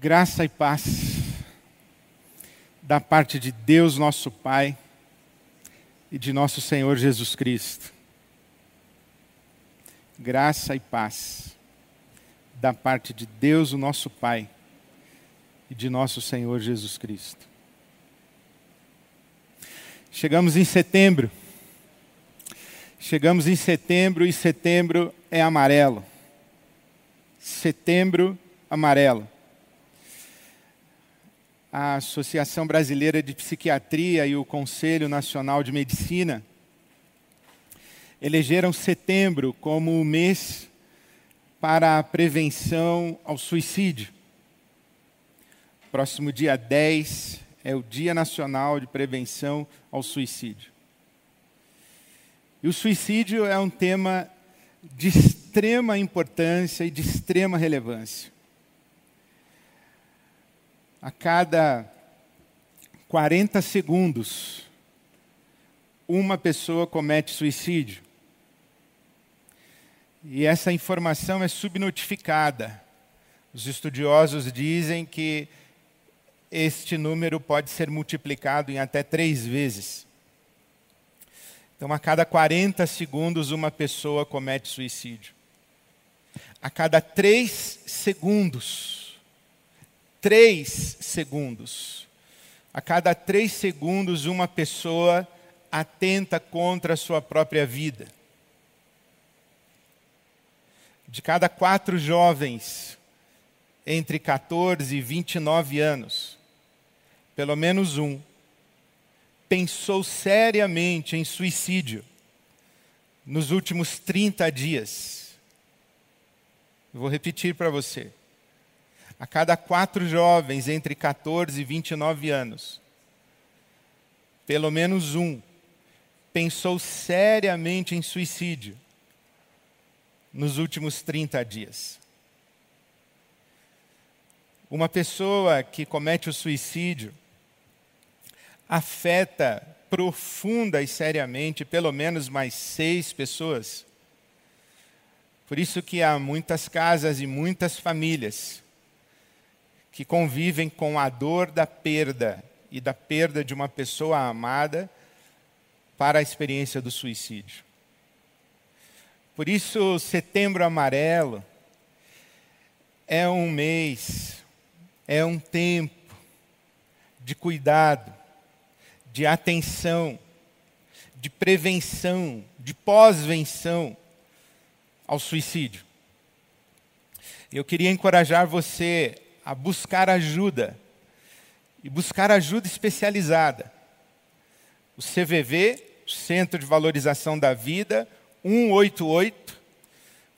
Graça e paz da parte de Deus, nosso Pai, e de nosso Senhor Jesus Cristo. Graça e paz da parte de Deus, o nosso Pai, e de nosso Senhor Jesus Cristo. Chegamos em setembro. Chegamos em setembro e setembro é amarelo. Setembro amarelo. A Associação Brasileira de Psiquiatria e o Conselho Nacional de Medicina elegeram setembro como o mês para a prevenção ao suicídio. Próximo dia 10 é o Dia Nacional de Prevenção ao Suicídio. E o suicídio é um tema de extrema importância e de extrema relevância. A cada 40 segundos, uma pessoa comete suicídio. E essa informação é subnotificada. Os estudiosos dizem que este número pode ser multiplicado em até três vezes. Então, a cada 40 segundos, uma pessoa comete suicídio. A cada três segundos, três segundos, a cada três segundos, uma pessoa atenta contra a sua própria vida. De cada quatro jovens entre 14 e 29 anos, pelo menos um pensou seriamente em suicídio nos últimos 30 dias. Vou repetir para você. A cada quatro jovens entre 14 e 29 anos, pelo menos um pensou seriamente em suicídio nos últimos 30 dias. Uma pessoa que comete o suicídio afeta profunda e seriamente pelo menos mais seis pessoas. Por isso que há muitas casas e muitas famílias que convivem com a dor da perda e da perda de uma pessoa amada para a experiência do suicídio. Por isso, Setembro Amarelo é um mês, é um tempo de cuidado, de atenção, de prevenção, de pós-venção ao suicídio. Eu queria encorajar você a buscar ajuda, e buscar ajuda especializada. O CVV, Centro de Valorização da Vida, 188,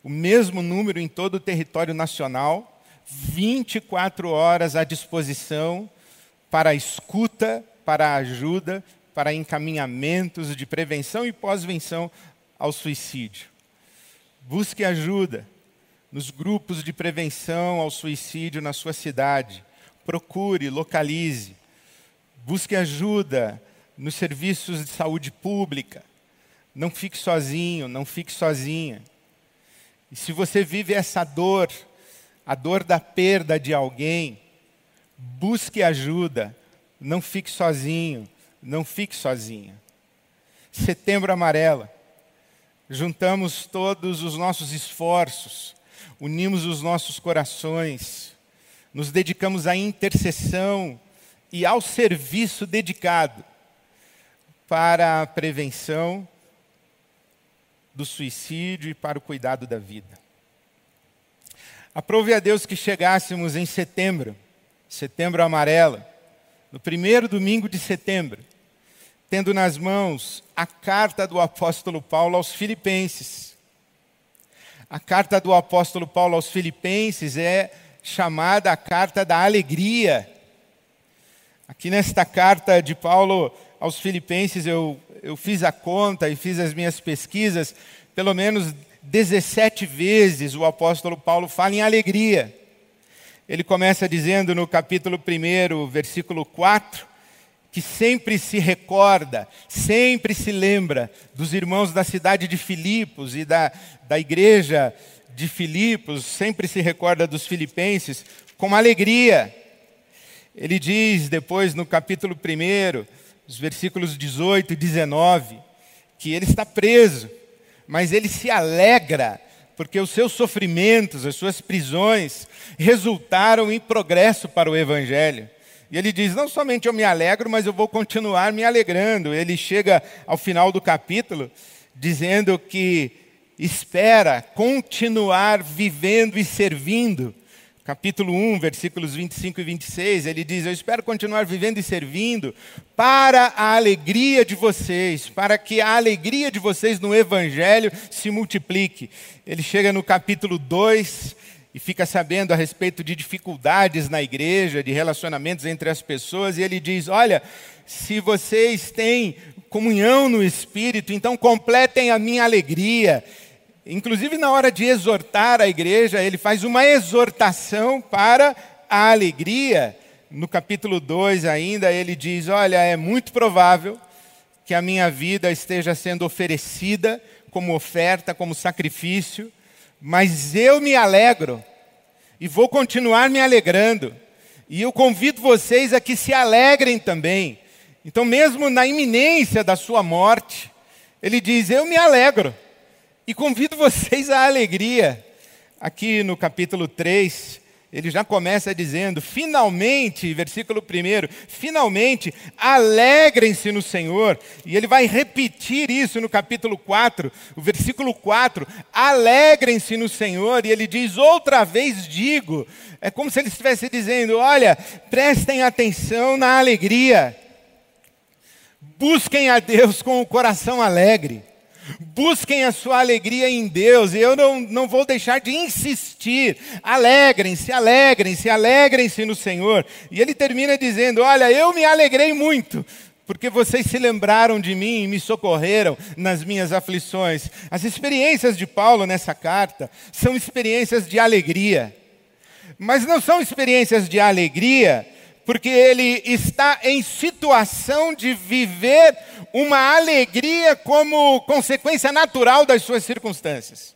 o mesmo número em todo o território nacional, 24 horas à disposição para escuta para ajuda, para encaminhamentos de prevenção e pós-venção ao suicídio. Busque ajuda nos grupos de prevenção ao suicídio na sua cidade. Procure, localize. Busque ajuda nos serviços de saúde pública. Não fique sozinho, não fique sozinha. E se você vive essa dor, a dor da perda de alguém, busque ajuda, não fique sozinho, não fique sozinha. Setembro Amarela. Juntamos todos os nossos esforços, unimos os nossos corações, nos dedicamos à intercessão e ao serviço dedicado para a prevenção do suicídio e para o cuidado da vida. Aprove a Deus que chegássemos em setembro, setembro amarelo, no primeiro domingo de setembro, tendo nas mãos a carta do apóstolo Paulo aos Filipenses. A carta do apóstolo Paulo aos Filipenses é chamada a carta da alegria. Aqui nesta carta de Paulo aos Filipenses, eu, eu fiz a conta e fiz as minhas pesquisas, pelo menos 17 vezes o apóstolo Paulo fala em alegria. Ele começa dizendo no capítulo 1, versículo 4, que sempre se recorda, sempre se lembra dos irmãos da cidade de Filipos e da, da igreja de Filipos, sempre se recorda dos filipenses, com alegria. Ele diz depois no capítulo 1, os versículos 18 e 19, que ele está preso, mas ele se alegra porque os seus sofrimentos, as suas prisões, resultaram em progresso para o Evangelho. E ele diz: Não somente eu me alegro, mas eu vou continuar me alegrando. Ele chega ao final do capítulo dizendo que espera continuar vivendo e servindo. Capítulo 1, versículos 25 e 26, ele diz: Eu espero continuar vivendo e servindo para a alegria de vocês, para que a alegria de vocês no Evangelho se multiplique. Ele chega no capítulo 2 e fica sabendo a respeito de dificuldades na igreja, de relacionamentos entre as pessoas, e ele diz: Olha, se vocês têm comunhão no Espírito, então completem a minha alegria. Inclusive, na hora de exortar a igreja, ele faz uma exortação para a alegria. No capítulo 2, ainda, ele diz: Olha, é muito provável que a minha vida esteja sendo oferecida como oferta, como sacrifício, mas eu me alegro e vou continuar me alegrando. E eu convido vocês a que se alegrem também. Então, mesmo na iminência da sua morte, ele diz: Eu me alegro e convido vocês à alegria. Aqui no capítulo 3, ele já começa dizendo: finalmente, versículo 1, finalmente, alegrem-se no Senhor. E ele vai repetir isso no capítulo 4, o versículo 4: alegrem-se no Senhor. E ele diz: outra vez digo. É como se ele estivesse dizendo: olha, prestem atenção na alegria. Busquem a Deus com o coração alegre. Busquem a sua alegria em Deus, e eu não, não vou deixar de insistir. Alegrem-se, alegrem-se, alegrem-se no Senhor. E ele termina dizendo: Olha, eu me alegrei muito, porque vocês se lembraram de mim e me socorreram nas minhas aflições. As experiências de Paulo nessa carta são experiências de alegria, mas não são experiências de alegria porque ele está em situação de viver uma alegria como consequência natural das suas circunstâncias.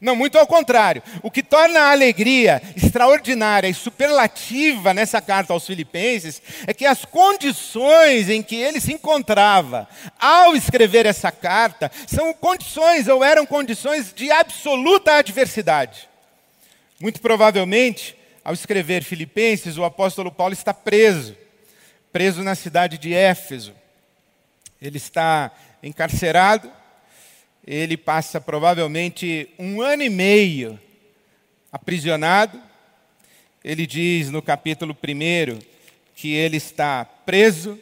Não, muito ao contrário. O que torna a alegria extraordinária e superlativa nessa carta aos Filipenses é que as condições em que ele se encontrava ao escrever essa carta são condições ou eram condições de absoluta adversidade. Muito provavelmente, ao escrever Filipenses, o apóstolo Paulo está preso, preso na cidade de Éfeso. Ele está encarcerado, ele passa provavelmente um ano e meio aprisionado. Ele diz no capítulo 1 que ele está preso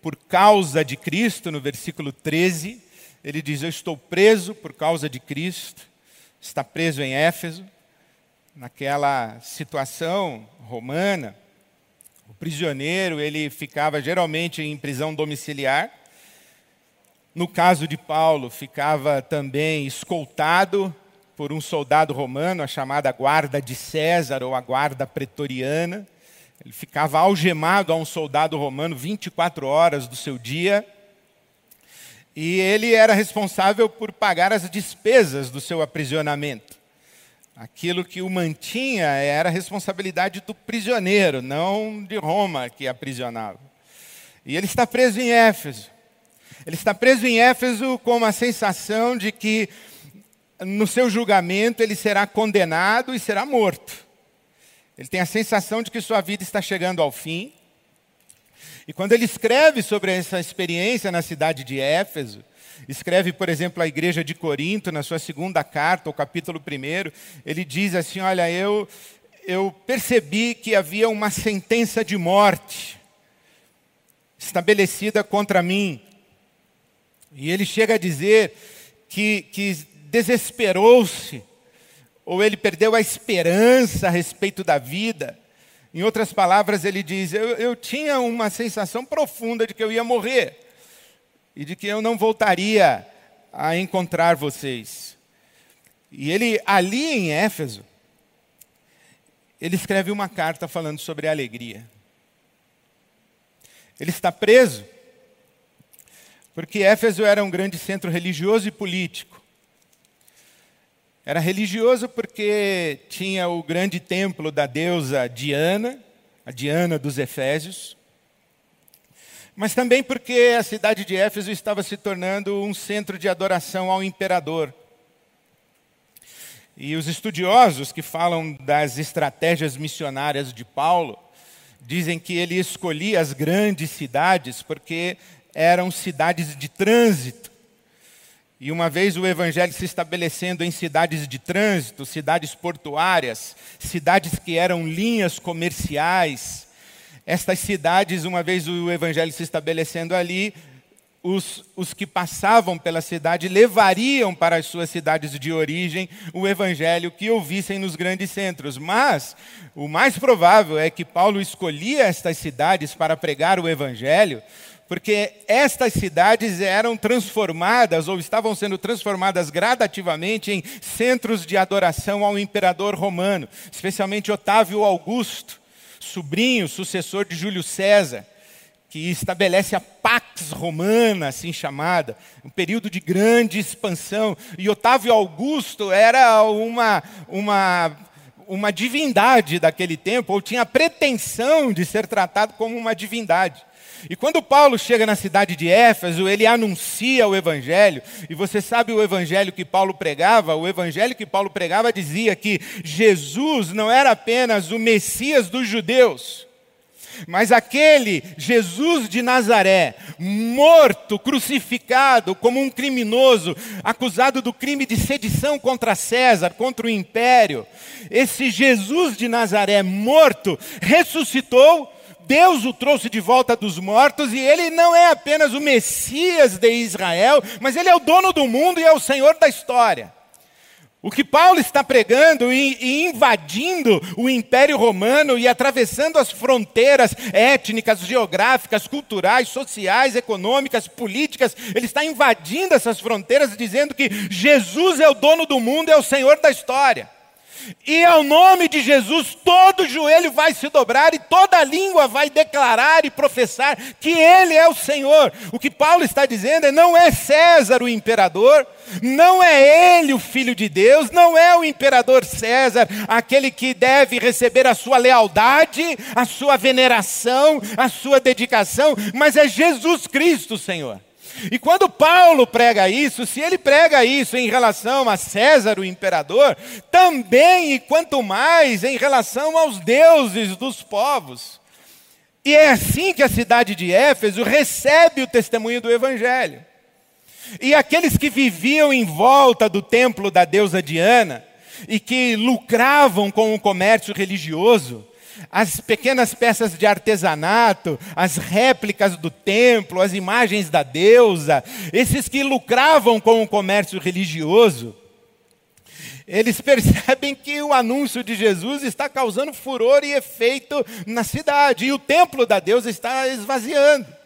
por causa de Cristo, no versículo 13. Ele diz: Eu estou preso por causa de Cristo. Está preso em Éfeso naquela situação romana, o prisioneiro ele ficava geralmente em prisão domiciliar. No caso de Paulo, ficava também escoltado por um soldado romano, a chamada guarda de César ou a guarda pretoriana. Ele ficava algemado a um soldado romano 24 horas do seu dia. E ele era responsável por pagar as despesas do seu aprisionamento. Aquilo que o mantinha era a responsabilidade do prisioneiro, não de Roma que aprisionava. E ele está preso em Éfeso. Ele está preso em Éfeso com uma sensação de que no seu julgamento ele será condenado e será morto. Ele tem a sensação de que sua vida está chegando ao fim. E quando ele escreve sobre essa experiência na cidade de Éfeso, escreve, por exemplo, à igreja de Corinto, na sua segunda carta, o capítulo 1, ele diz assim: Olha, eu, eu percebi que havia uma sentença de morte estabelecida contra mim. E ele chega a dizer que, que desesperou-se, ou ele perdeu a esperança a respeito da vida. Em outras palavras, ele diz: eu, eu tinha uma sensação profunda de que eu ia morrer e de que eu não voltaria a encontrar vocês. E ele, ali em Éfeso, ele escreve uma carta falando sobre alegria. Ele está preso, porque Éfeso era um grande centro religioso e político. Era religioso porque tinha o grande templo da deusa Diana, a Diana dos Efésios, mas também porque a cidade de Éfeso estava se tornando um centro de adoração ao imperador. E os estudiosos que falam das estratégias missionárias de Paulo dizem que ele escolhia as grandes cidades porque eram cidades de trânsito. E uma vez o evangelho se estabelecendo em cidades de trânsito, cidades portuárias, cidades que eram linhas comerciais, estas cidades, uma vez o evangelho se estabelecendo ali, os, os, que passavam pela cidade levariam para as suas cidades de origem o evangelho que ouvissem nos grandes centros. Mas o mais provável é que Paulo escolhia estas cidades para pregar o evangelho porque estas cidades eram transformadas ou estavam sendo transformadas gradativamente em centros de adoração ao imperador romano, especialmente Otávio Augusto, sobrinho, sucessor de Júlio César, que estabelece a Pax Romana, assim chamada, um período de grande expansão. E Otávio Augusto era uma, uma, uma divindade daquele tempo, ou tinha pretensão de ser tratado como uma divindade. E quando Paulo chega na cidade de Éfeso, ele anuncia o evangelho. E você sabe o evangelho que Paulo pregava? O evangelho que Paulo pregava dizia que Jesus não era apenas o Messias dos judeus, mas aquele Jesus de Nazaré, morto, crucificado como um criminoso, acusado do crime de sedição contra César, contra o império, esse Jesus de Nazaré morto ressuscitou Deus o trouxe de volta dos mortos e ele não é apenas o Messias de Israel, mas ele é o dono do mundo e é o Senhor da história. O que Paulo está pregando e, invadindo o Império Romano e atravessando as fronteiras étnicas, geográficas, culturais, sociais, econômicas, políticas, ele está invadindo essas fronteiras dizendo que Jesus é o dono do mundo, é o Senhor da história. E ao nome de Jesus, todo joelho vai se dobrar e toda língua vai declarar e professar que Ele é o Senhor. O que Paulo está dizendo é: não é César o imperador, não é Ele o Filho de Deus, não é o imperador César aquele que deve receber a sua lealdade, a sua veneração, a sua dedicação, mas é Jesus Cristo, Senhor. E quando Paulo prega isso, se ele prega isso em relação a César, o imperador, também e quanto mais em relação aos deuses dos povos. E é assim que a cidade de Éfeso recebe o testemunho do evangelho. E aqueles que viviam em volta do templo da deusa Diana e que lucravam com o comércio religioso, as pequenas peças de artesanato, as réplicas do templo, as imagens da deusa, esses que lucravam com o comércio religioso, eles percebem que o anúncio de Jesus está causando furor e efeito na cidade, e o templo da deusa está esvaziando.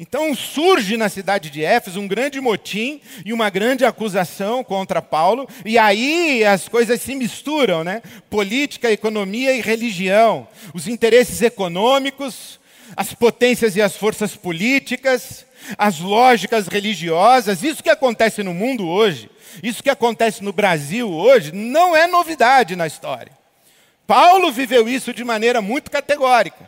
Então surge na cidade de Éfeso um grande motim e uma grande acusação contra Paulo, e aí as coisas se misturam, né? Política, economia e religião, os interesses econômicos, as potências e as forças políticas, as lógicas religiosas, isso que acontece no mundo hoje, isso que acontece no Brasil hoje, não é novidade na história. Paulo viveu isso de maneira muito categórica.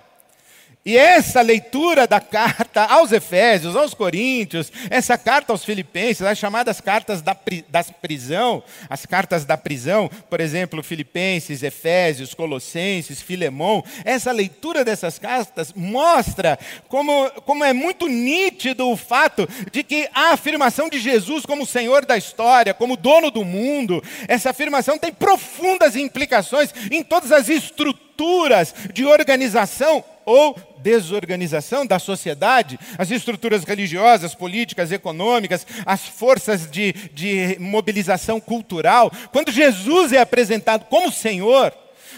E essa leitura da carta aos Efésios, aos Coríntios, essa carta aos Filipenses, as chamadas cartas da, da prisão, as cartas da prisão, por exemplo, Filipenses, Efésios, Colossenses, Filemão, essa leitura dessas cartas mostra como, como é muito nítido o fato de que a afirmação de Jesus como Senhor da história, como dono do mundo, essa afirmação tem profundas implicações em todas as estruturas de organização ou desorganização da sociedade, as estruturas religiosas, políticas, econômicas, as forças de, de mobilização cultural. Quando Jesus é apresentado como Senhor,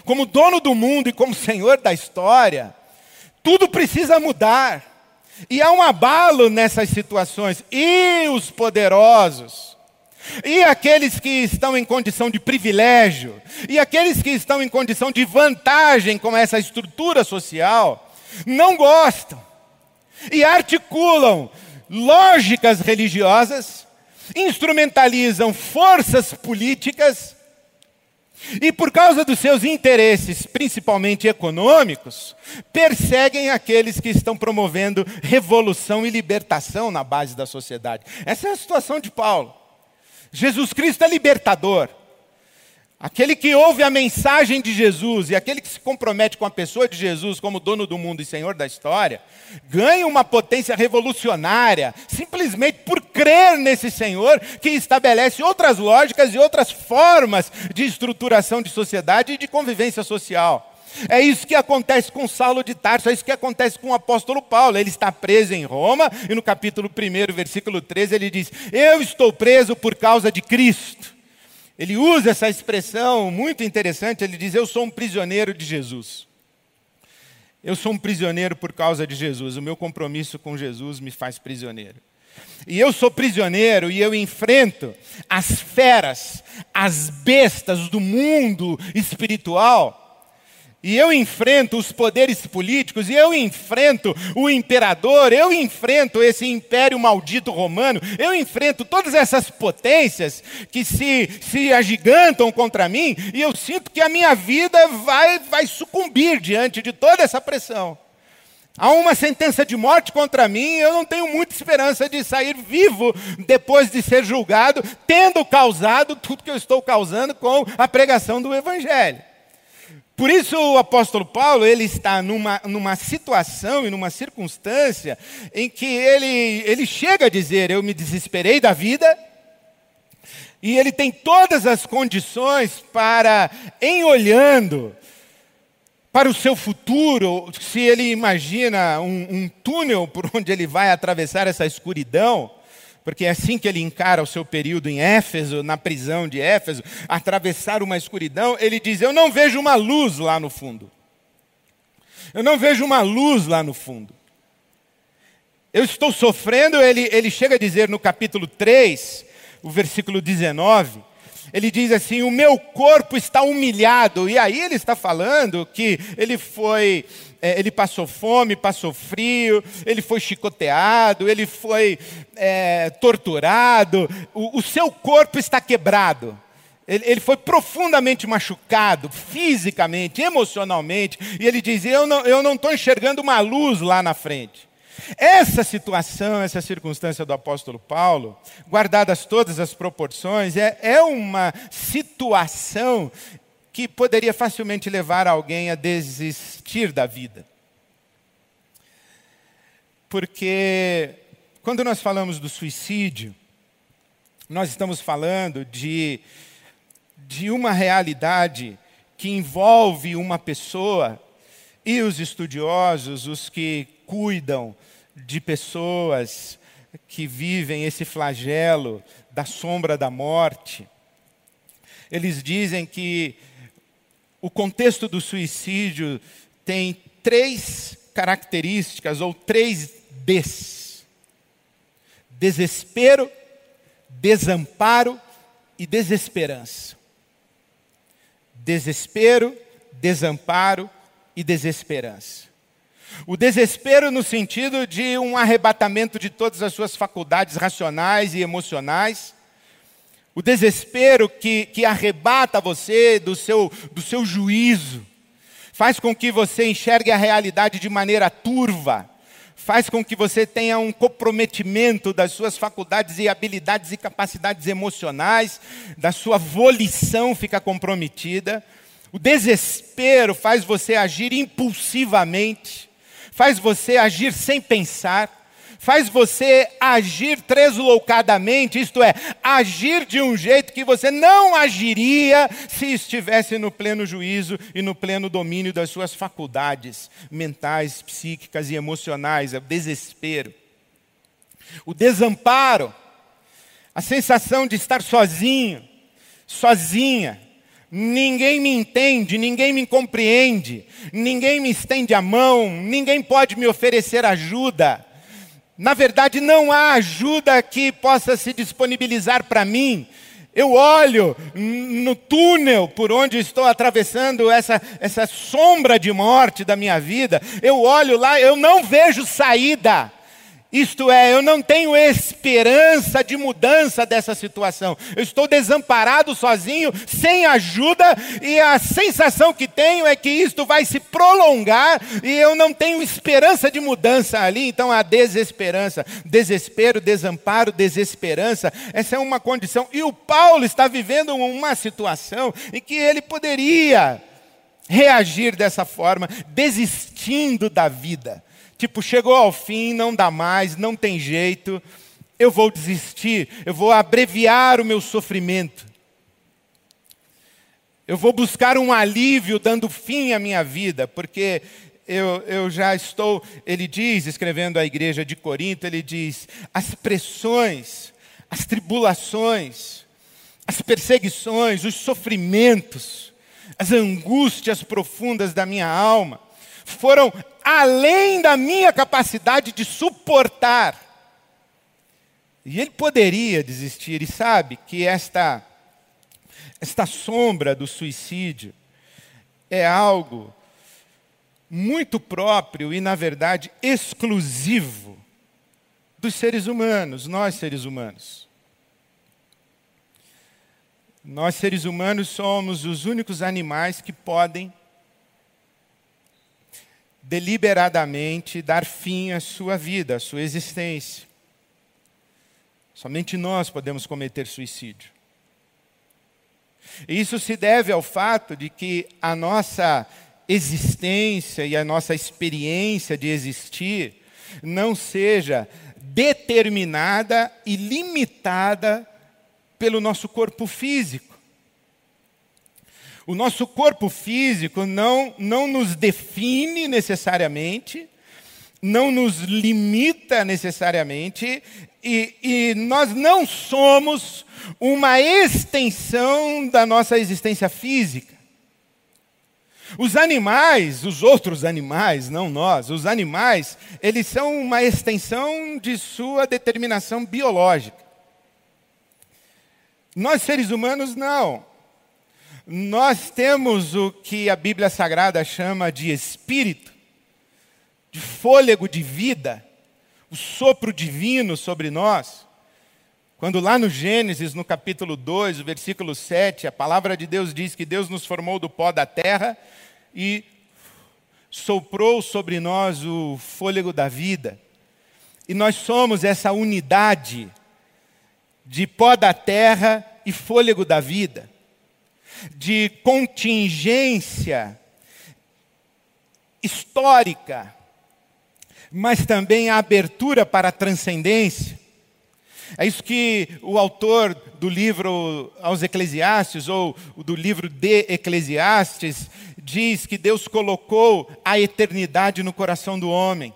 como dono do mundo e como Senhor da história, tudo precisa mudar. E há um abalo nessas situações. E os poderosos? E aqueles que estão em condição de privilégio? E aqueles que estão em condição de vantagem com essa estrutura social? não gostam e articulam lógicas religiosas instrumentalizam forças políticas e, por causa dos seus interesses, principalmente econômicos, perseguem aqueles que estão promovendo revolução e libertação na base da sociedade. Essa é a situação de Paulo. Jesus Cristo é libertador. Aquele que ouve a mensagem de Jesus e aquele que se compromete com a pessoa de Jesus como dono do mundo e senhor da história, ganha uma potência revolucionária simplesmente por crer nesse Senhor que estabelece outras lógicas e outras formas de estruturação de sociedade e de convivência social. É isso que acontece com Saulo de Tarso, é isso que acontece com o apóstolo Paulo. Ele está preso em Roma e no capítulo 1, versículo 13, ele diz: Eu estou preso por causa de Cristo. Ele usa essa expressão muito interessante, ele diz: Eu sou um prisioneiro de Jesus. Eu sou um prisioneiro por causa de Jesus. O meu compromisso com Jesus me faz prisioneiro. E eu sou prisioneiro e eu enfrento as feras, as bestas do mundo espiritual e eu enfrento os poderes políticos, e eu enfrento o imperador, eu enfrento esse império maldito romano, eu enfrento todas essas potências que se, se agigantam contra mim, e eu sinto que a minha vida vai, vai sucumbir diante de toda essa pressão. Há uma sentença de morte contra mim, eu não tenho muita esperança de sair vivo depois de ser julgado, tendo causado tudo que eu estou causando com a pregação do Evangelho. Por isso o apóstolo Paulo, ele está numa, numa situação e numa circunstância em que ele, ele chega a dizer, eu me desesperei da vida, e ele tem todas as condições para, em olhando para o seu futuro, se ele imagina um, um túnel por onde ele vai atravessar essa escuridão, porque é assim que ele encara o seu período em Éfeso, na prisão de Éfeso, atravessar uma escuridão, ele diz: Eu não vejo uma luz lá no fundo. Eu não vejo uma luz lá no fundo. Eu estou sofrendo, ele, ele chega a dizer no capítulo 3, o versículo 19, ele diz assim: O meu corpo está humilhado. E aí ele está falando que ele foi é, ele passou fome, passou frio, ele foi chicoteado, ele foi é, torturado, o, o, seu corpo está quebrado. Ele, foi profundamente machucado, fisicamente, emocionalmente, e ele diz: Eu não estou enxergando uma luz lá na frente. Essa situação, essa circunstância do apóstolo Paulo, guardadas todas as proporções, é, é uma situação que poderia facilmente levar alguém a desistir da vida. Porque quando nós falamos do suicídio, nós estamos falando de, de uma realidade que envolve uma pessoa e os estudiosos, os que cuidam de pessoas que vivem esse flagelo da sombra da morte, eles dizem que o contexto do suicídio tem três características ou três Ds: desespero, desamparo e desesperança. Desespero, desamparo e desesperança. O desespero no sentido de um arrebatamento de todas as suas faculdades racionais e emocionais o desespero que, que arrebata você do seu, do seu juízo, faz com que você enxergue a realidade de maneira turva, faz com que você tenha um comprometimento das suas faculdades e habilidades e capacidades emocionais, da sua volição fica comprometida. O desespero faz você agir impulsivamente, faz você agir sem pensar faz você agir tresloucadamente, isto é, agir de um jeito que você não agiria se estivesse no pleno juízo e no pleno domínio das suas faculdades mentais, psíquicas e emocionais, é o desespero. O desamparo, a sensação de estar sozinho, sozinha, Ninguém me entende, ninguém me compreende, ninguém me estende a mão, ninguém pode me oferecer ajuda. Na verdade, não há ajuda que possa se disponibilizar para mim. Eu olho no túnel por onde estou atravessando essa, essa sombra de morte da minha vida. Eu olho lá, eu não vejo saída. Isto é, eu não tenho esperança de mudança dessa situação. Eu estou desamparado sozinho, sem ajuda, e a sensação que tenho é que isto vai se prolongar e eu não tenho esperança de mudança ali. Então a desesperança, desespero, desamparo, desesperança, essa é uma condição. E o Paulo está vivendo uma situação em que ele poderia reagir dessa forma, desistindo da vida Tipo, chegou ao fim, não dá mais, não tem jeito, eu vou desistir, eu vou abreviar o meu sofrimento. Eu vou buscar um alívio dando fim à minha vida, porque eu, eu já estou, ele diz, escrevendo à igreja de Corinto, ele diz: as pressões, as tribulações, as perseguições, os sofrimentos, as angústias profundas da minha alma, foram além da minha capacidade de suportar. E ele poderia desistir, e sabe que esta, esta sombra do suicídio é algo muito próprio e, na verdade, exclusivo dos seres humanos, nós seres humanos. Nós, seres humanos, somos os únicos animais que podem deliberadamente dar fim à sua vida, à sua existência. Somente nós podemos cometer suicídio. E isso se deve ao fato de que a nossa existência e a nossa experiência de existir não seja determinada e limitada pelo nosso corpo físico. O nosso corpo físico não, não nos define necessariamente, não nos limita necessariamente, e, e nós não somos uma extensão da nossa existência física. Os animais, os outros animais, não nós, os animais, eles são uma extensão de sua determinação biológica. Nós seres humanos não. Nós temos o que a Bíblia Sagrada chama de espírito, de fôlego de vida, o sopro divino sobre nós. Quando lá no Gênesis, no capítulo 2, o versículo 7, a palavra de Deus diz que Deus nos formou do pó da terra e soprou sobre nós o fôlego da vida. E nós somos essa unidade de pó da terra e fôlego da vida de contingência histórica, mas também a abertura para a transcendência. É isso que o autor do livro aos Eclesiastes, ou do livro de Eclesiastes, diz que Deus colocou a eternidade no coração do homem.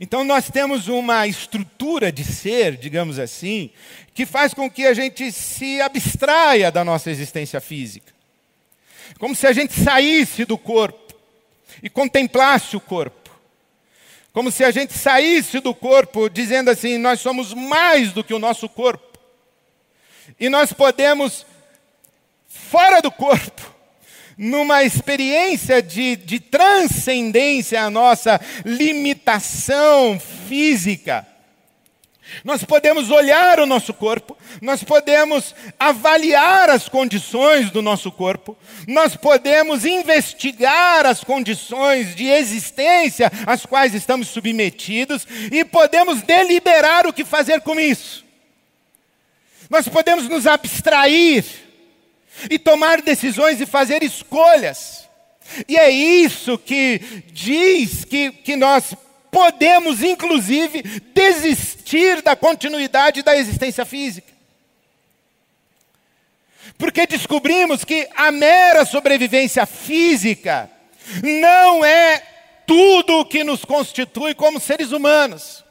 Então nós temos uma estrutura de ser, digamos assim, que faz com que a gente se abstraia da nossa existência física. Como se a gente saísse do corpo e contemplasse o corpo. Como se a gente saísse do corpo dizendo assim: nós somos mais do que o nosso corpo. E nós podemos, fora do corpo, numa experiência de, de transcendência à nossa limitação física. Nós podemos olhar o nosso corpo, nós podemos avaliar as condições do nosso corpo, nós podemos investigar as condições de existência às quais estamos submetidos e podemos deliberar o que fazer com isso. Nós podemos nos abstrair e tomar decisões e fazer escolhas. E é isso que diz que, que nós podemos, inclusive, desistir da continuidade da existência física. Porque descobrimos que a mera sobrevivência física não é tudo o que nos constitui como seres humanos.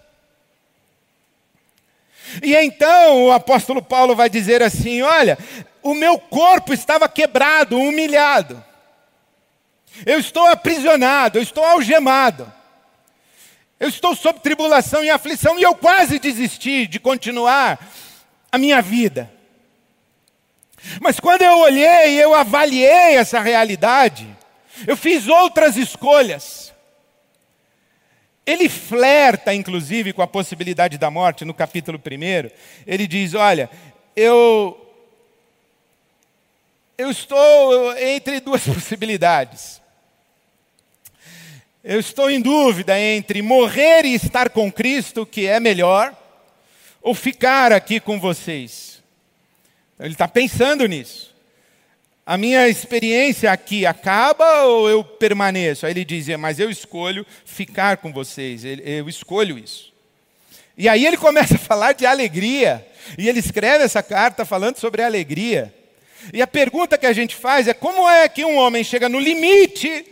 E então o apóstolo Paulo vai dizer assim: olha, o meu corpo estava quebrado, humilhado. Eu estou aprisionado, eu estou algemado. Eu estou sob tribulação e aflição e eu quase desisti de continuar a minha vida. Mas quando eu olhei, eu avaliei essa realidade, eu fiz outras escolhas. Ele flerta, inclusive, com a possibilidade da morte no capítulo 1. Ele diz: Olha, eu. Eu estou entre duas possibilidades. Eu estou em dúvida entre morrer e estar com Cristo, que é melhor, ou ficar aqui com vocês. Ele está pensando nisso. A minha experiência aqui acaba ou eu permaneço? Aí ele dizia, mas eu escolho ficar com vocês, eu escolho isso. E aí ele começa a falar de alegria, e ele escreve essa carta falando sobre alegria. E a pergunta que a gente faz é: como é que um homem chega no limite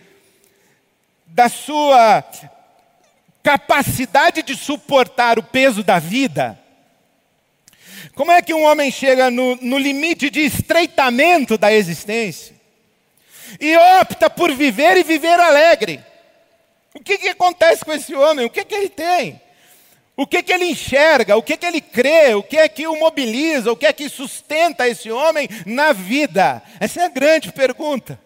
da sua capacidade de suportar o peso da vida? Como é que um homem chega no, no limite de estreitamento da existência e opta por viver e viver alegre? O que, que acontece com esse homem? O que, que ele tem? O que, que ele enxerga? O que, que ele crê? O que é que o mobiliza? O que é que sustenta esse homem na vida? Essa é a grande pergunta.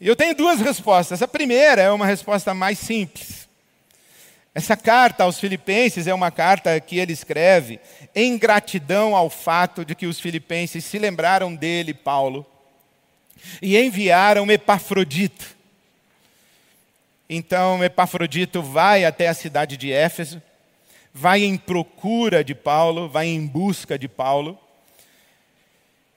E eu tenho duas respostas. A primeira é uma resposta mais simples. Essa carta aos Filipenses é uma carta que ele escreve em gratidão ao fato de que os filipenses se lembraram dele, Paulo, e enviaram Epafrodito. Então, Epafrodito vai até a cidade de Éfeso, vai em procura de Paulo, vai em busca de Paulo,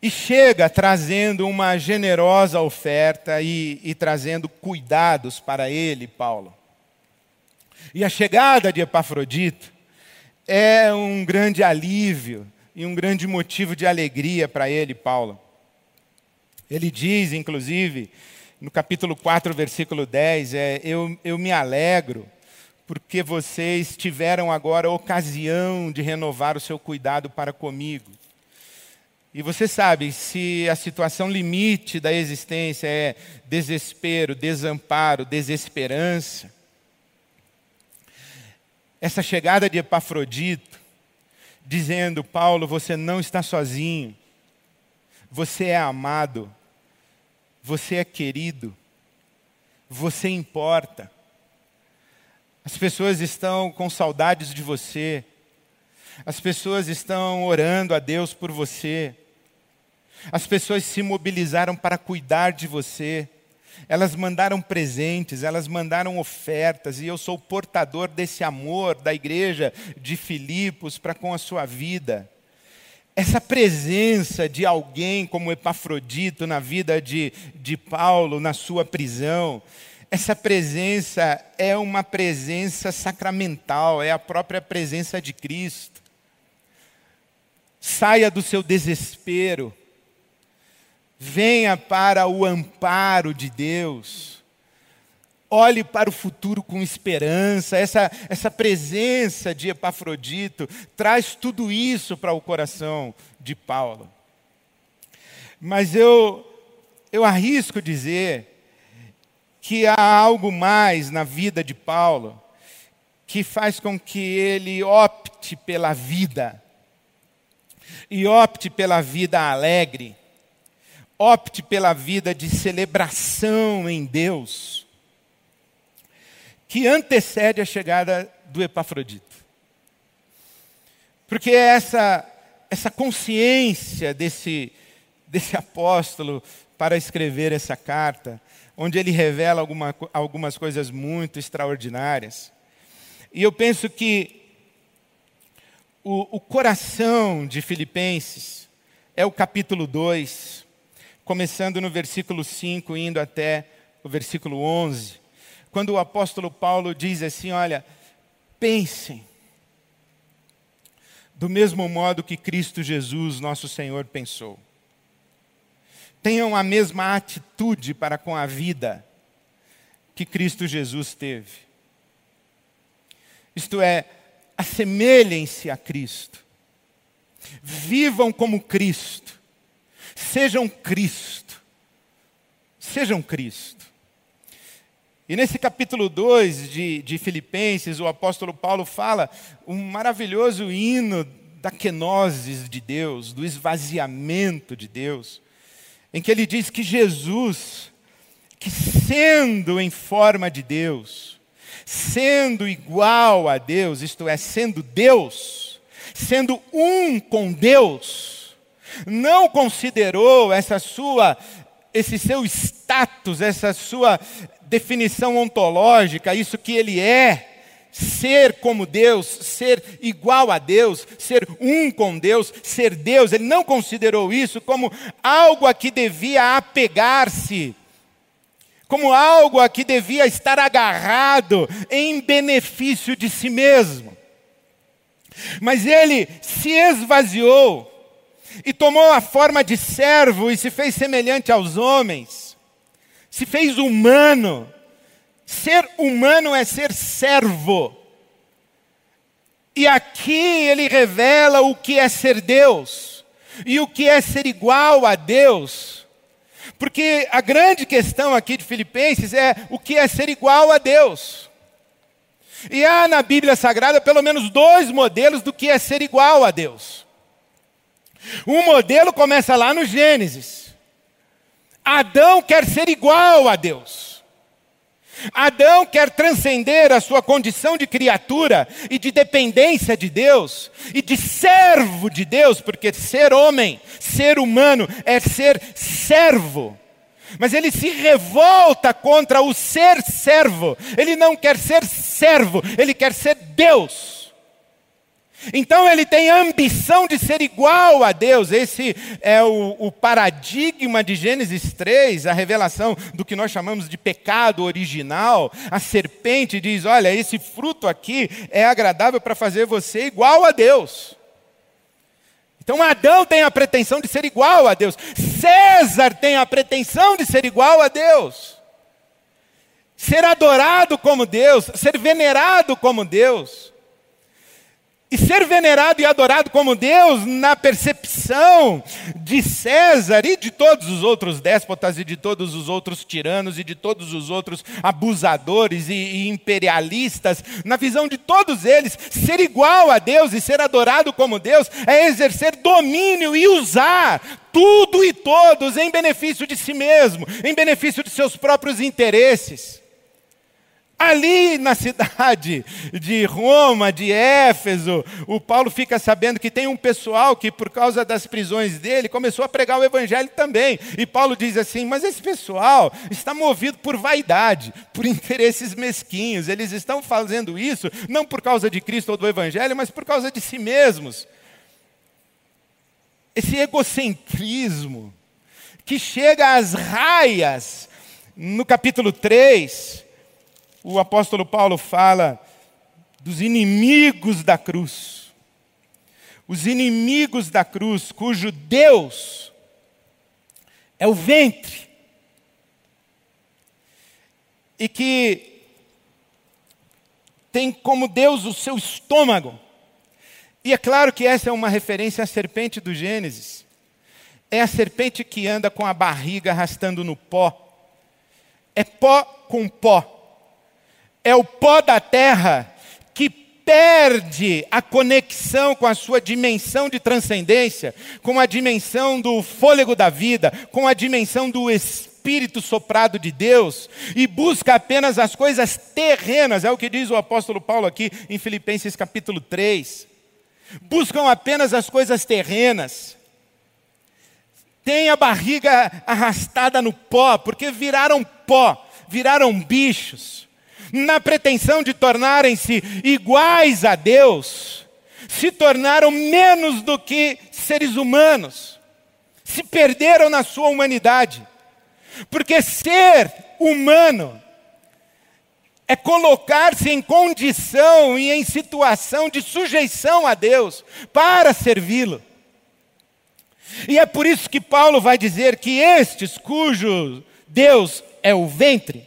e chega trazendo uma generosa oferta e, e trazendo cuidados para ele, Paulo. E a chegada de Epafrodito é um grande alívio e um grande motivo de alegria para ele, Paulo. Ele diz, inclusive, no capítulo 4, versículo 10, é, eu, eu me alegro porque vocês tiveram agora ocasião de renovar o seu cuidado para comigo. E você sabe, se a situação limite da existência é desespero, desamparo, desesperança, essa chegada de Epafrodito, dizendo: Paulo, você não está sozinho, você é amado, você é querido, você importa. As pessoas estão com saudades de você, as pessoas estão orando a Deus por você, as pessoas se mobilizaram para cuidar de você. Elas mandaram presentes, elas mandaram ofertas, e eu sou portador desse amor da igreja de Filipos para com a sua vida. Essa presença de alguém como Epafrodito na vida de, de Paulo, na sua prisão, essa presença é uma presença sacramental, é a própria presença de Cristo. Saia do seu desespero Venha para o amparo de Deus. Olhe para o futuro com esperança. Essa, essa presença de Epafrodito traz tudo isso para o coração de Paulo. Mas eu, eu arrisco dizer que há algo mais na vida de Paulo que faz com que ele opte pela vida e opte pela vida alegre Opte pela vida de celebração em Deus, que antecede a chegada do Epafrodito. Porque é essa, essa consciência desse, desse apóstolo para escrever essa carta, onde ele revela alguma, algumas coisas muito extraordinárias. E eu penso que o, o coração de Filipenses é o capítulo 2, começando no versículo 5, indo até o versículo 11, quando o apóstolo Paulo diz assim: Olha, pensem, do mesmo modo que Cristo Jesus, nosso Senhor, pensou. Tenham a mesma atitude para com a vida que Cristo Jesus teve. Isto é, assemelhem-se a Cristo. Vivam como Cristo Sejam Cristo. Sejam Cristo. E nesse capítulo 2 de, de Filipenses, o apóstolo Paulo fala um maravilhoso hino da kenosis de Deus, do esvaziamento de Deus, em que ele diz que Jesus, que sendo em forma de Deus, sendo igual a Deus, isto é, sendo Deus, sendo um com Deus, não considerou essa sua esse seu status, essa sua definição ontológica, isso que ele é, ser como Deus, ser igual a Deus, ser um com Deus, ser Deus, ele não considerou isso como algo a que devia apegar-se, como algo a que devia estar agarrado em benefício de si mesmo. Mas ele se esvaziou e tomou a forma de servo e se fez semelhante aos homens, se fez humano Ser humano é ser servo. E aqui ele revela o que é ser Deus e o que é ser igual a Deus. Porque a grande questão aqui de Filipenses é o que é ser igual a Deus. E há na Bíblia Sagrada pelo menos dois modelos do que é ser igual a Deus. Um modelo começa lá no Gênesis. Adão quer ser igual a Deus. Adão quer transcender a sua condição de criatura e de dependência de Deus e de servo de Deus, porque ser homem, ser humano, é ser servo. Mas ele se revolta contra o ser servo, ele não quer ser servo, ele quer ser Deus. Então ele tem ambição de ser igual a Deus. Esse é o, o, paradigma de Gênesis 3, a revelação do que nós chamamos de pecado original. A serpente diz: Olha, esse fruto aqui é agradável para fazer você igual a Deus. Então Adão tem a pretensão de ser igual a Deus. César tem a pretensão de ser igual a Deus. Ser adorado como Deus, ser venerado como Deus. E ser venerado e adorado como Deus, na percepção de César e de todos os outros déspotas e de todos os outros tiranos e de todos os outros abusadores e, e imperialistas, na visão de todos eles, ser igual a Deus e ser adorado como Deus é exercer domínio e usar tudo e todos em benefício de si mesmo, em benefício de seus próprios interesses. Ali na cidade de Roma, de Éfeso, o Paulo fica sabendo que tem um pessoal que, por causa das prisões dele, começou a pregar o evangelho também. E Paulo diz assim: Mas esse pessoal está movido por vaidade, por interesses mesquinhos. Eles estão fazendo isso não por causa de Cristo ou do evangelho, mas por causa de si mesmos. Esse egocentrismo que chega às raias no capítulo 3 o apóstolo Paulo fala dos inimigos da cruz. Os inimigos da cruz, cujo Deus é o ventre. E que tem como Deus o seu estômago. E é claro que essa é uma referência à serpente do Gênesis. É a serpente que anda com a barriga arrastando no pó. É pó com pó é o pó da terra que perde a conexão com a sua dimensão de transcendência, com a dimensão do fôlego da vida, com a dimensão do espírito soprado de Deus e busca apenas as coisas terrenas, é o que diz o apóstolo Paulo aqui em Filipenses capítulo 3. Buscam apenas as coisas terrenas. Tem a barriga arrastada no pó, porque viraram pó, viraram bichos na pretensão de tornarem-se iguais a Deus, se tornaram menos do que seres humanos, se perderam na sua humanidade. Porque ser humano é colocar-se em condição e em situação de sujeição a Deus para servi-lo. E é por isso que Paulo vai dizer que estes cujo Deus é o ventre,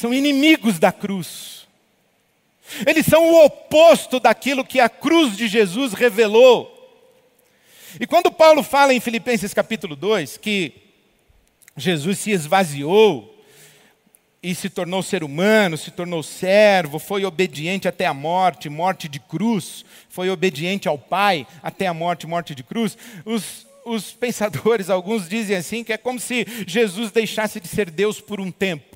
são inimigos da cruz. Eles são o oposto daquilo que a cruz de Jesus revelou. E quando Paulo fala em Filipenses capítulo 2 que Jesus se esvaziou e se tornou ser humano, se tornou servo, foi obediente até a morte, morte de cruz, foi obediente ao Pai até a morte, morte de cruz, os, os pensadores, alguns dizem assim, que é como se Jesus deixasse de ser Deus por um tempo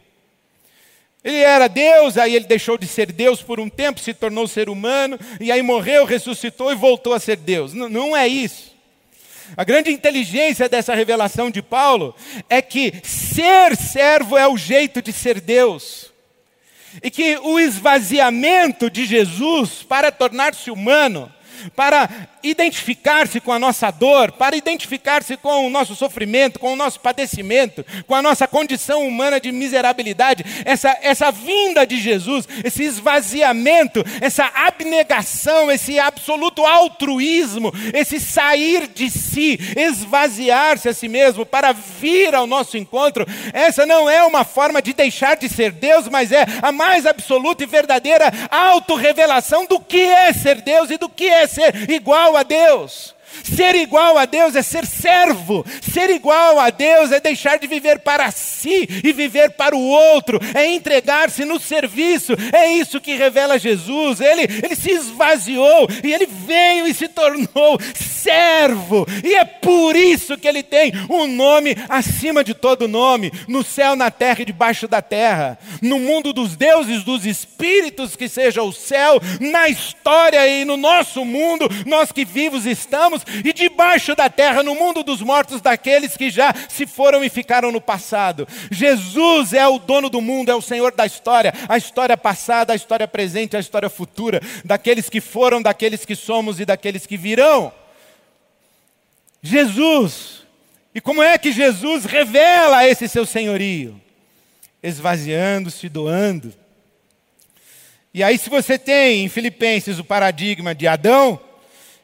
Ele era Deus, aí ele deixou de ser Deus por um tempo, se tornou ser humano, e aí morreu, ressuscitou e voltou a ser Deus. Não, não é isso. A grande inteligência dessa revelação de Paulo é que ser servo é o jeito de ser Deus. E que o esvaziamento de Jesus para tornar-se humano, para identificar-se com a nossa dor, para identificar-se com o nosso sofrimento, com o nosso padecimento, com a nossa condição humana de miserabilidade, essa, essa vinda de Jesus, esse esvaziamento, essa abnegação, esse absoluto altruísmo, esse sair de si, esvaziar-se a si mesmo para vir ao nosso encontro, essa não é uma forma de deixar de ser Deus, mas é a mais absoluta e verdadeira autorrevelação do que é ser Deus e do que é ser igual a Deus. Ser igual a Deus é ser servo. Ser igual a Deus é deixar de viver para si e viver para o outro. É entregar-se no serviço. É isso que revela Jesus. Ele, ele se esvaziou e ele veio e se tornou servo. E é por isso que ele tem um nome acima de todo nome. No céu, na terra e debaixo da terra. No mundo dos deuses, dos espíritos, que seja o céu. Na história e no nosso mundo, nós que vivos estamos e debaixo da terra, no mundo dos mortos, daqueles que já se foram e ficaram no passado. Jesus é o dono do mundo, é o Senhor da história, a história passada, a história presente, a história futura, daqueles que foram, daqueles que somos e daqueles que virão. Jesus. E como é que Jesus revela esse seu senhorio? Esvaziando-se, doando. E aí, se você tem em Filipenses o paradigma de Adão,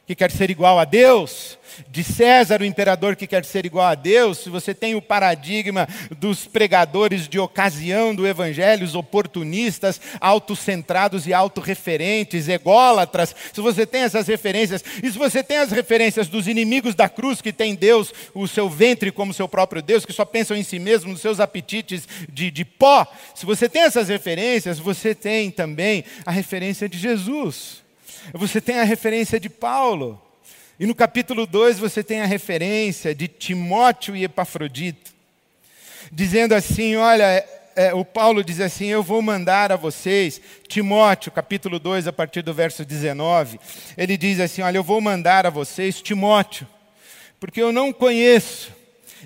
que quer ser igual a Deus, de César, o imperador que quer ser igual a Deus, se você tem o paradigma dos pregadores de ocasião do evangelho, os oportunistas, autocentrados e autorreferentes, ególatras, se você tem essas referências, e se você tem as referências dos inimigos da cruz, que tem Deus, o seu ventre como seu próprio Deus, que só pensam em si mesmo, nos seus apetites de, de pó, se você tem essas referências, você tem também a referência de Jesus. Você tem a referência de Paulo. E no capítulo 2 você tem a referência de Timóteo e Epafrodito. Dizendo assim: olha, é, é, o Paulo diz assim: Eu vou mandar a vocês, Timóteo, capítulo 2, a partir do verso 19. Ele diz assim: Olha, eu vou mandar a vocês, Timóteo, porque eu não conheço,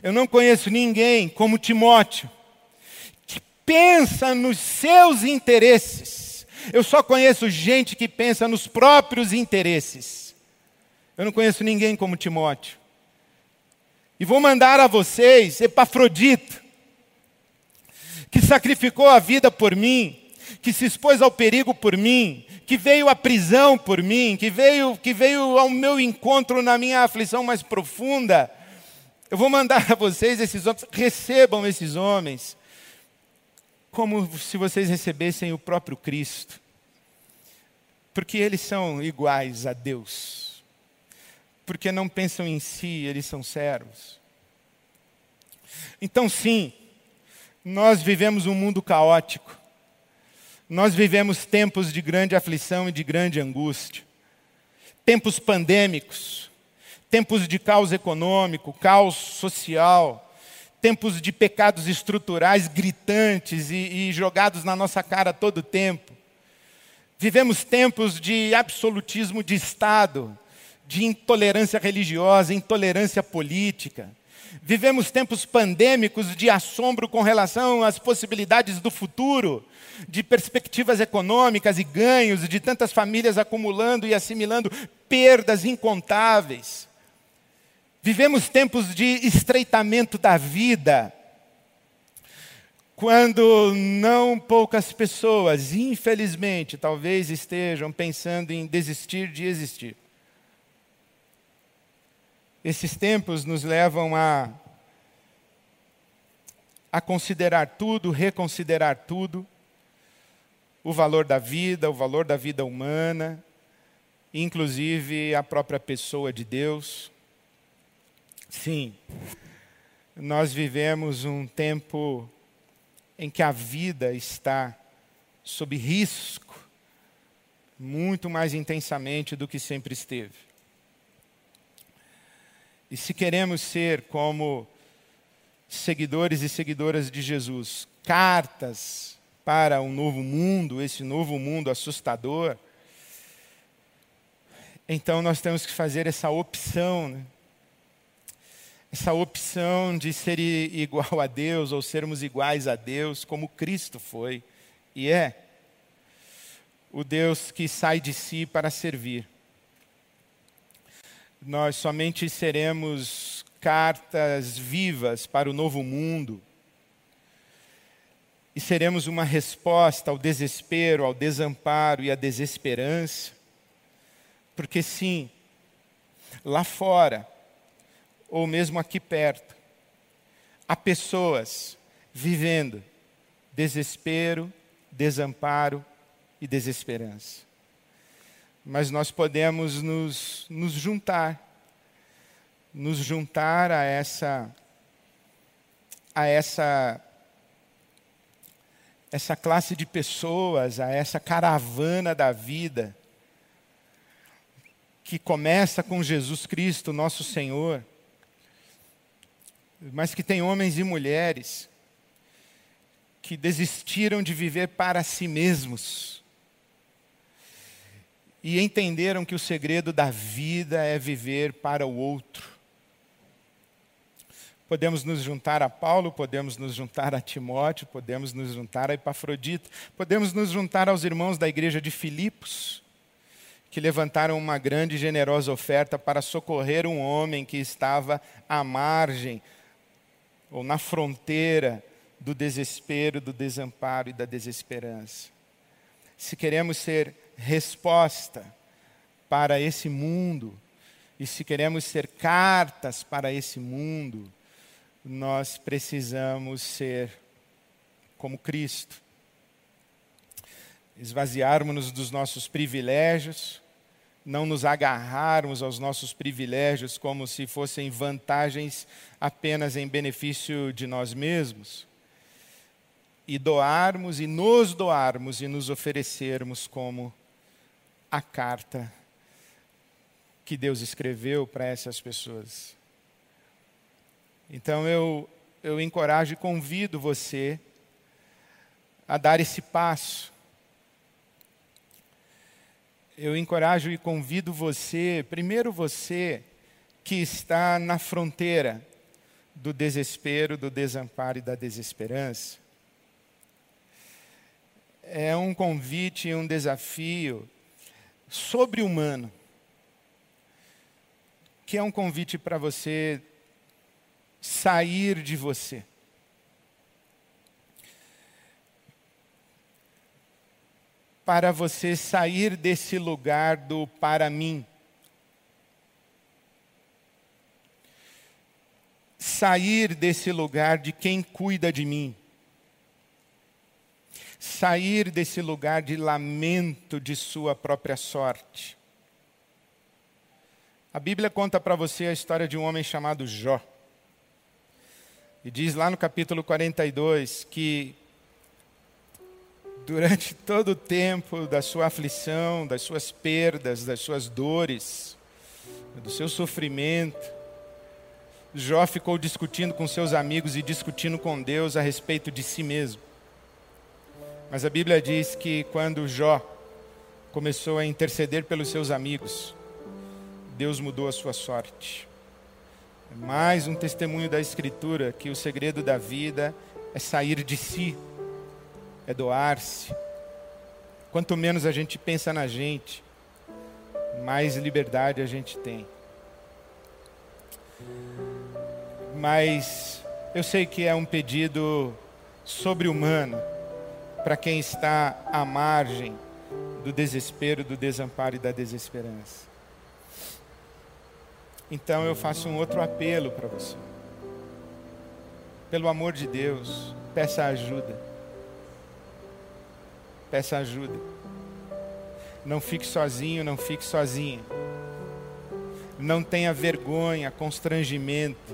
eu não conheço ninguém como Timóteo, que pensa nos seus interesses eu só conheço gente que pensa nos próprios interesses. Eu não conheço ninguém como Timóteo. E vou mandar a vocês Epafrodito, que sacrificou a vida por mim, que se expôs ao perigo por mim, que veio à prisão por mim, que veio, que veio ao meu encontro na minha aflição mais profunda. Eu vou mandar a vocês esses homens, recebam esses homens como se vocês recebessem o próprio Cristo. Porque eles são iguais a Deus. Porque não pensam em si, eles são servos. Então, sim, nós vivemos um mundo caótico. Nós vivemos tempos de grande aflição e de grande angústia. Tempos pandêmicos, tempos de caos econômico, caos social, tempos de pecados estruturais gritantes e, e jogados na nossa cara todo o tempo. Vivemos tempos de absolutismo de Estado, de intolerância religiosa, intolerância política. Vivemos tempos pandêmicos de assombro com relação às possibilidades do futuro, de perspectivas econômicas e ganhos, de tantas famílias acumulando e assimilando perdas incontáveis. Vivemos tempos de estreitamento da vida, quando não poucas pessoas, infelizmente, talvez estejam pensando em desistir de existir. Esses tempos nos levam a, a considerar tudo, reconsiderar tudo, o valor da vida, o valor da vida humana, inclusive a própria pessoa de Deus. Sim, nós vivemos um tempo em que a vida está sob risco muito mais intensamente do que sempre esteve. E se queremos ser como seguidores e seguidoras de Jesus, cartas para um novo mundo, esse novo mundo assustador, então nós temos que fazer essa opção, né? Essa opção de ser igual a Deus ou sermos iguais a Deus, como Cristo foi. E é o Deus que sai de si para servir. Nós somente seremos cartas vivas para o novo mundo. E seremos uma resposta ao desespero, ao desamparo e à desesperança, porque sim, lá fora, ou mesmo aqui perto, há pessoas vivendo desespero, desamparo e desesperança. Mas nós podemos nos, nos juntar, nos juntar a essa, a essa, essa classe de pessoas, a essa caravana da vida, que começa com Jesus Cristo, nosso Senhor, mas que tem homens e mulheres que desistiram de viver para si mesmos e entenderam que o segredo da vida é viver para o outro. Podemos nos juntar a Paulo, podemos nos juntar a Timóteo, podemos nos juntar a Epafrodito, podemos nos juntar aos irmãos da igreja de Filipos, que levantaram uma grande e generosa oferta para socorrer um homem que estava à margem ou na fronteira do desespero, do desamparo e da desesperança. Se queremos ser resposta para esse mundo, e se queremos ser cartas para esse mundo, nós precisamos ser como Cristo. Esvaziarmos-nos dos nossos privilégios, não nos agarrarmos aos nossos privilégios como se fossem vantagens apenas em benefício de nós mesmos, e doarmos e nos doarmos e nos oferecermos como a carta que Deus escreveu para essas pessoas. Então eu, eu encorajo e convido você a dar esse passo. Eu encorajo e convido você, primeiro você que está na fronteira do desespero, do desamparo e da desesperança, é um convite, um desafio sobre-humano, que é um convite para você sair de você. Para você sair desse lugar do para mim. Sair desse lugar de quem cuida de mim sair desse lugar de lamento de sua própria sorte. A Bíblia conta para você a história de um homem chamado Jó. E diz lá no capítulo 42 que durante todo o tempo da sua aflição, das suas perdas, das suas dores, do seu sofrimento, Jó ficou discutindo com seus amigos e discutindo com Deus a respeito de si mesmo. Mas a Bíblia diz que quando Jó começou a interceder pelos seus amigos, Deus mudou a sua sorte. É mais um testemunho da Escritura que o segredo da vida é sair de si, é doar-se. Quanto menos a gente pensa na gente, mais liberdade a gente tem. Mas eu sei que é um pedido sobre-humano para quem está à margem do desespero, do desamparo e da desesperança. Então eu faço um outro apelo para você. Pelo amor de Deus, peça ajuda. Peça ajuda. Não fique sozinho, não fique sozinha. Não tenha vergonha, constrangimento,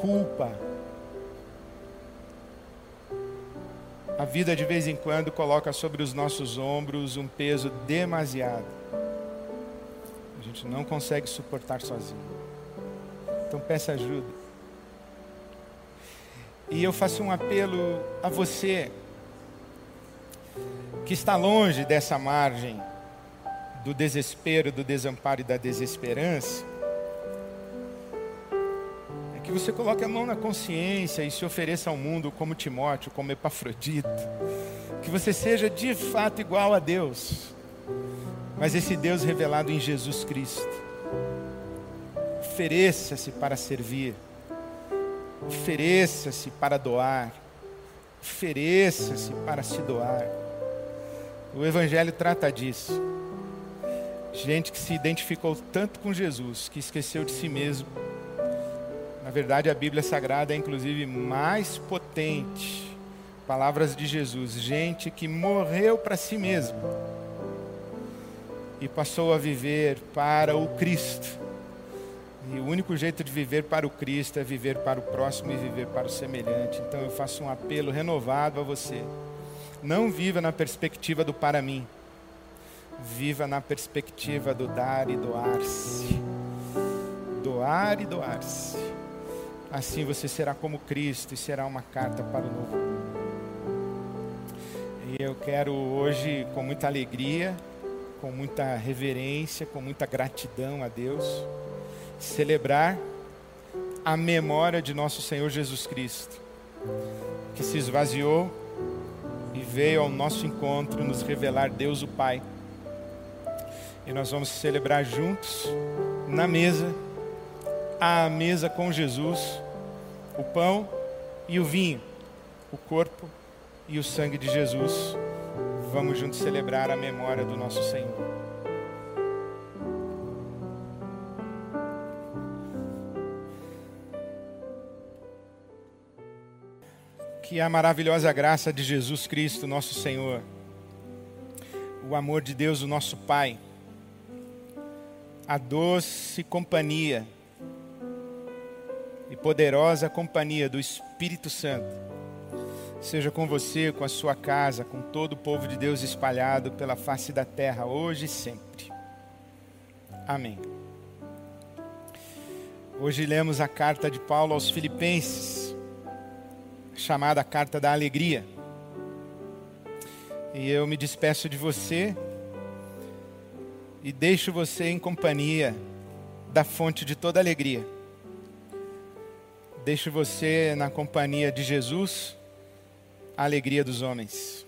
culpa A vida de vez em quando coloca sobre os nossos ombros um peso demasiado. A gente não consegue suportar sozinho. Então peça ajuda. E eu faço um apelo a você que está longe dessa margem do desespero, do desamparo e da desesperança, é que você coloque a mão na consciência e se ofereça ao mundo como Timóteo, como Epafrodito, que você seja de fato igual a Deus, mas esse Deus revelado em Jesus Cristo. Ofereça-se para servir, ofereça-se para doar, ofereça-se para se doar. O Evangelho trata disso. Gente que se identificou tanto com Jesus que esqueceu de si mesmo. Na verdade, a Bíblia Sagrada é inclusive mais potente. Palavras de Jesus. Gente que morreu para si mesmo e passou a viver para o Cristo. E o único jeito de viver para o Cristo é viver para o próximo e viver para o semelhante. Então eu faço um apelo renovado a você. Não viva na perspectiva do para mim. Viva na perspectiva do dar e doar-se. Doar e doar-se. Assim você será como Cristo e será uma carta para o novo mundo. E eu quero hoje, com muita alegria, com muita reverência, com muita gratidão a Deus, celebrar a memória de nosso Senhor Jesus Cristo, que se esvaziou e veio ao nosso encontro nos revelar Deus o Pai. E nós vamos celebrar juntos, na mesa, à mesa com Jesus, o pão e o vinho, o corpo e o sangue de Jesus. Vamos juntos celebrar a memória do nosso Senhor. Que a maravilhosa graça de Jesus Cristo, nosso Senhor, o amor de Deus, o nosso Pai, a doce companhia e poderosa companhia do Espírito Santo, seja com você, com a sua casa, com todo o povo de Deus espalhado pela face da terra, hoje e sempre. Amém. Hoje lemos a carta de Paulo aos Filipenses chamada Carta da Alegria. E eu me despeço de você e deixo você em companhia da fonte de toda alegria. Deixo você na companhia de Jesus, a alegria dos homens.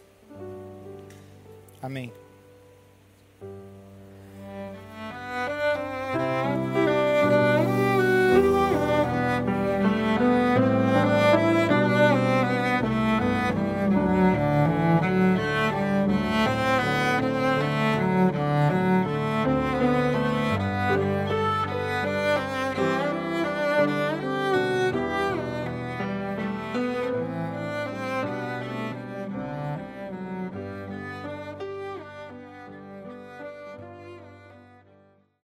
Amém.